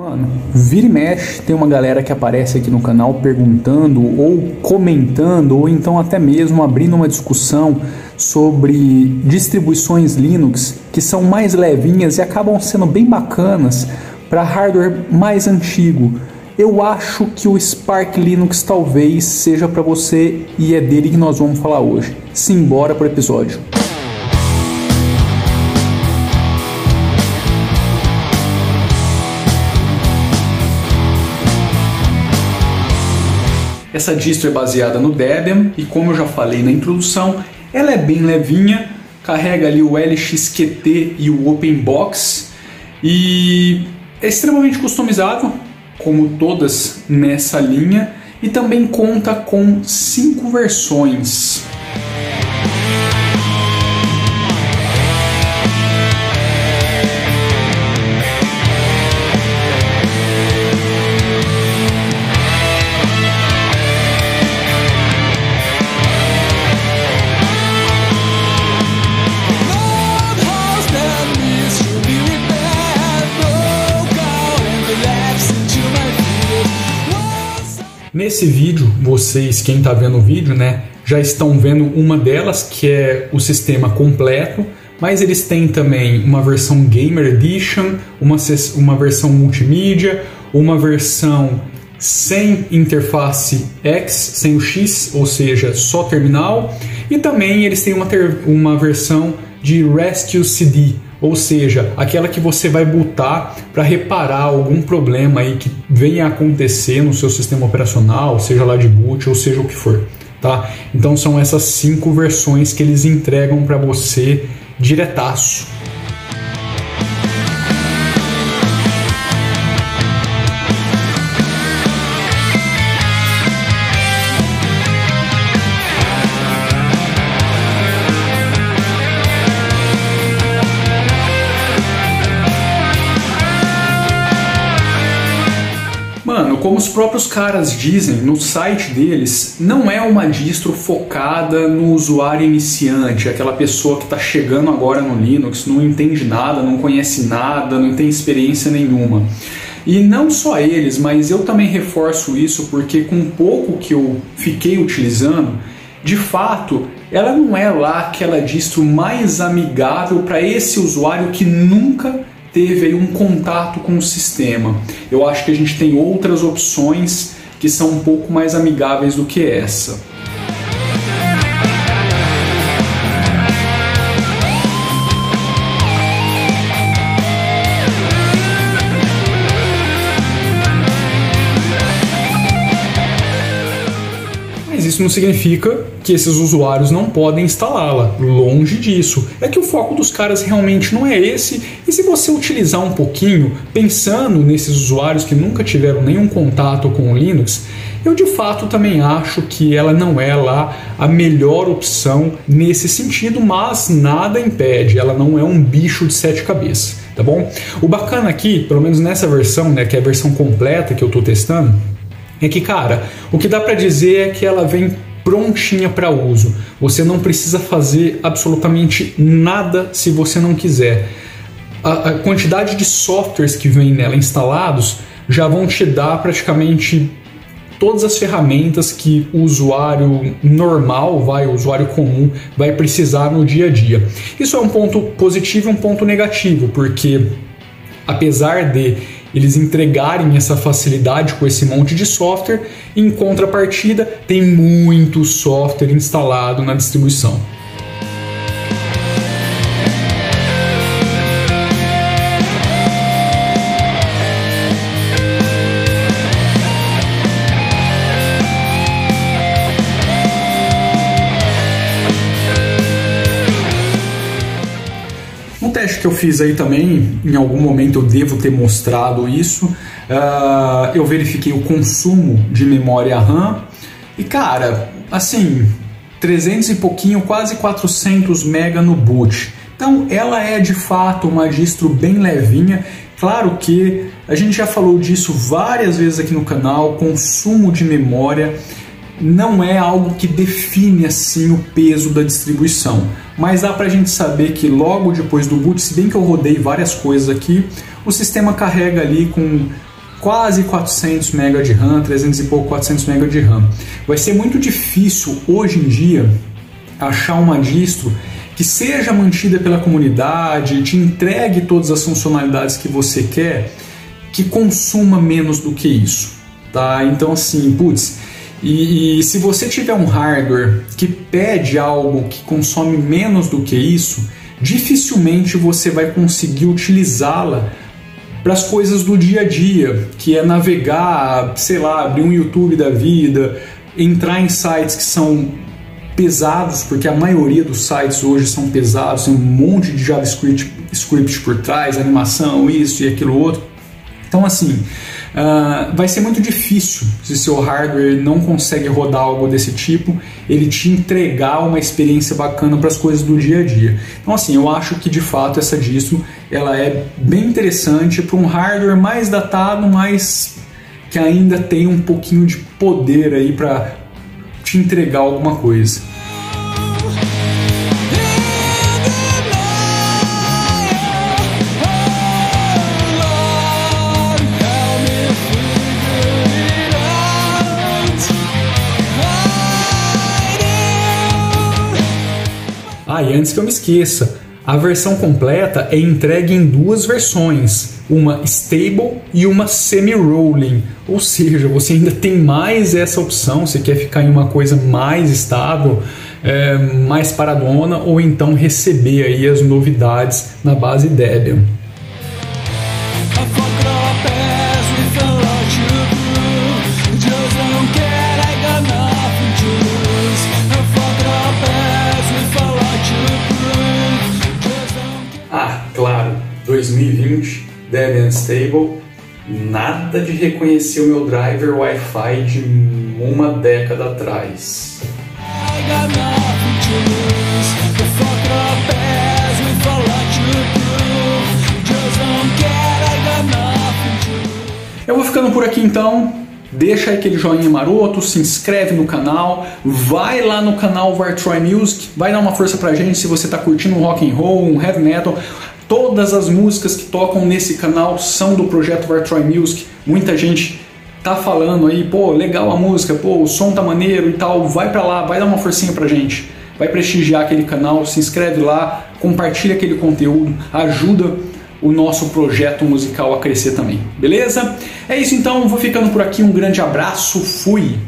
Mano, vira e mexe, tem uma galera que aparece aqui no canal perguntando ou comentando ou então até mesmo abrindo uma discussão sobre distribuições Linux que são mais levinhas e acabam sendo bem bacanas para hardware mais antigo. Eu acho que o Spark Linux talvez seja para você e é dele que nós vamos falar hoje. Simbora pro episódio. Essa distro é baseada no Debian e como eu já falei na introdução, ela é bem levinha, carrega ali o LXQT e o OpenBox e é extremamente customizável, como todas nessa linha, e também conta com cinco versões. Nesse vídeo, vocês, quem está vendo o vídeo, né, já estão vendo uma delas, que é o sistema completo, mas eles têm também uma versão Gamer Edition, uma, uma versão multimídia, uma versão sem interface X, sem o X, ou seja, só terminal, e também eles têm uma, ter, uma versão de Rescue CD, ou seja, aquela que você vai botar para reparar algum problema aí que venha a acontecer no seu sistema operacional, seja lá de boot ou seja o que for, tá? Então são essas cinco versões que eles entregam para você diretaço. Mano, como os próprios caras dizem no site deles, não é uma distro focada no usuário iniciante, aquela pessoa que está chegando agora no Linux, não entende nada, não conhece nada, não tem experiência nenhuma. E não só eles, mas eu também reforço isso porque com pouco que eu fiquei utilizando, de fato, ela não é lá aquela distro mais amigável para esse usuário que nunca teve aí um contato com o sistema. Eu acho que a gente tem outras opções que são um pouco mais amigáveis do que essa. Isso não significa que esses usuários não podem instalá-la. Longe disso. É que o foco dos caras realmente não é esse. E se você utilizar um pouquinho, pensando nesses usuários que nunca tiveram nenhum contato com o Linux, eu de fato também acho que ela não é lá a melhor opção nesse sentido, mas nada impede, ela não é um bicho de sete cabeças, tá bom? O bacana aqui, pelo menos nessa versão, né, que é a versão completa que eu estou testando, é que, cara, o que dá para dizer é que ela vem prontinha para uso. Você não precisa fazer absolutamente nada se você não quiser. A, a, quantidade de softwares que vem nela instalados já vão te dar praticamente todas as ferramentas que o usuário normal, vai, o usuário comum, vai precisar no dia a dia. Isso é um ponto positivo e um ponto negativo, porque apesar de eles entregarem essa facilidade com esse monte de software, em contrapartida, tem muito software instalado na distribuição. Teste que eu fiz aí também, em algum momento eu devo ter mostrado isso. Uh, eu verifiquei o consumo de memória RAM e, cara, assim, 300 e pouquinho, quase 400 mega no boot. Então, ela é de fato uma distro bem levinha. Claro que a gente já falou disso várias vezes aqui no canal, consumo de memória não é algo que define assim o peso da distribuição, mas dá para a gente saber que logo depois do boot, se bem que eu rodei várias coisas aqui, o sistema carrega ali com quase 400 MB de RAM, 300 e pouco, 400 MB de RAM. Vai ser muito difícil hoje em dia achar uma distro que seja mantida pela comunidade, te entregue todas as funcionalidades que você quer, que consuma menos do que isso, tá? Então assim, putz, e, e se você tiver um hardware que pede algo que consome menos do que isso, dificilmente você vai conseguir utilizá-la para as coisas do dia a dia, que é navegar, sei lá, abrir um YouTube da vida, entrar em sites que são pesados, porque a maioria dos sites hoje são pesados, tem um monte de JavaScript script por trás, animação, isso e aquilo outro. Então, assim, uh, vai ser muito difícil se seu hardware não consegue rodar algo desse tipo, ele te entregar uma experiência bacana para as coisas do dia a dia. Então, assim, eu acho que de fato essa distro ela é bem interessante para um hardware mais datado, mas que ainda tem um pouquinho de poder aí para te entregar alguma coisa. Ah, e antes que eu me esqueça, a versão completa é entregue em duas versões, uma stable e uma semi-rolling, ou seja, você ainda tem mais essa opção, você quer ficar em uma coisa mais estável, é, mais paradona, ou então receber aí as novidades na base Debian. 2020, Debian Stable, nada de reconhecer o meu driver Wi-Fi de uma década atrás. Eu vou ficando por aqui então. Deixa aquele joinha maroto, se inscreve no canal, vai lá no canal Vartroy Music, vai dar uma força pra gente se você tá curtindo um rock and roll, um heavy metal. Todas as músicas que tocam nesse canal são do projeto Vartroy Music. Muita gente tá falando aí, pô, legal a música, pô, o som tá maneiro e tal. Vai pra lá, vai dar uma forcinha pra gente. Vai prestigiar aquele canal, se inscreve lá, compartilha aquele conteúdo, ajuda o nosso projeto musical a crescer também. Beleza? É isso então, vou ficando por aqui. Um grande abraço, fui!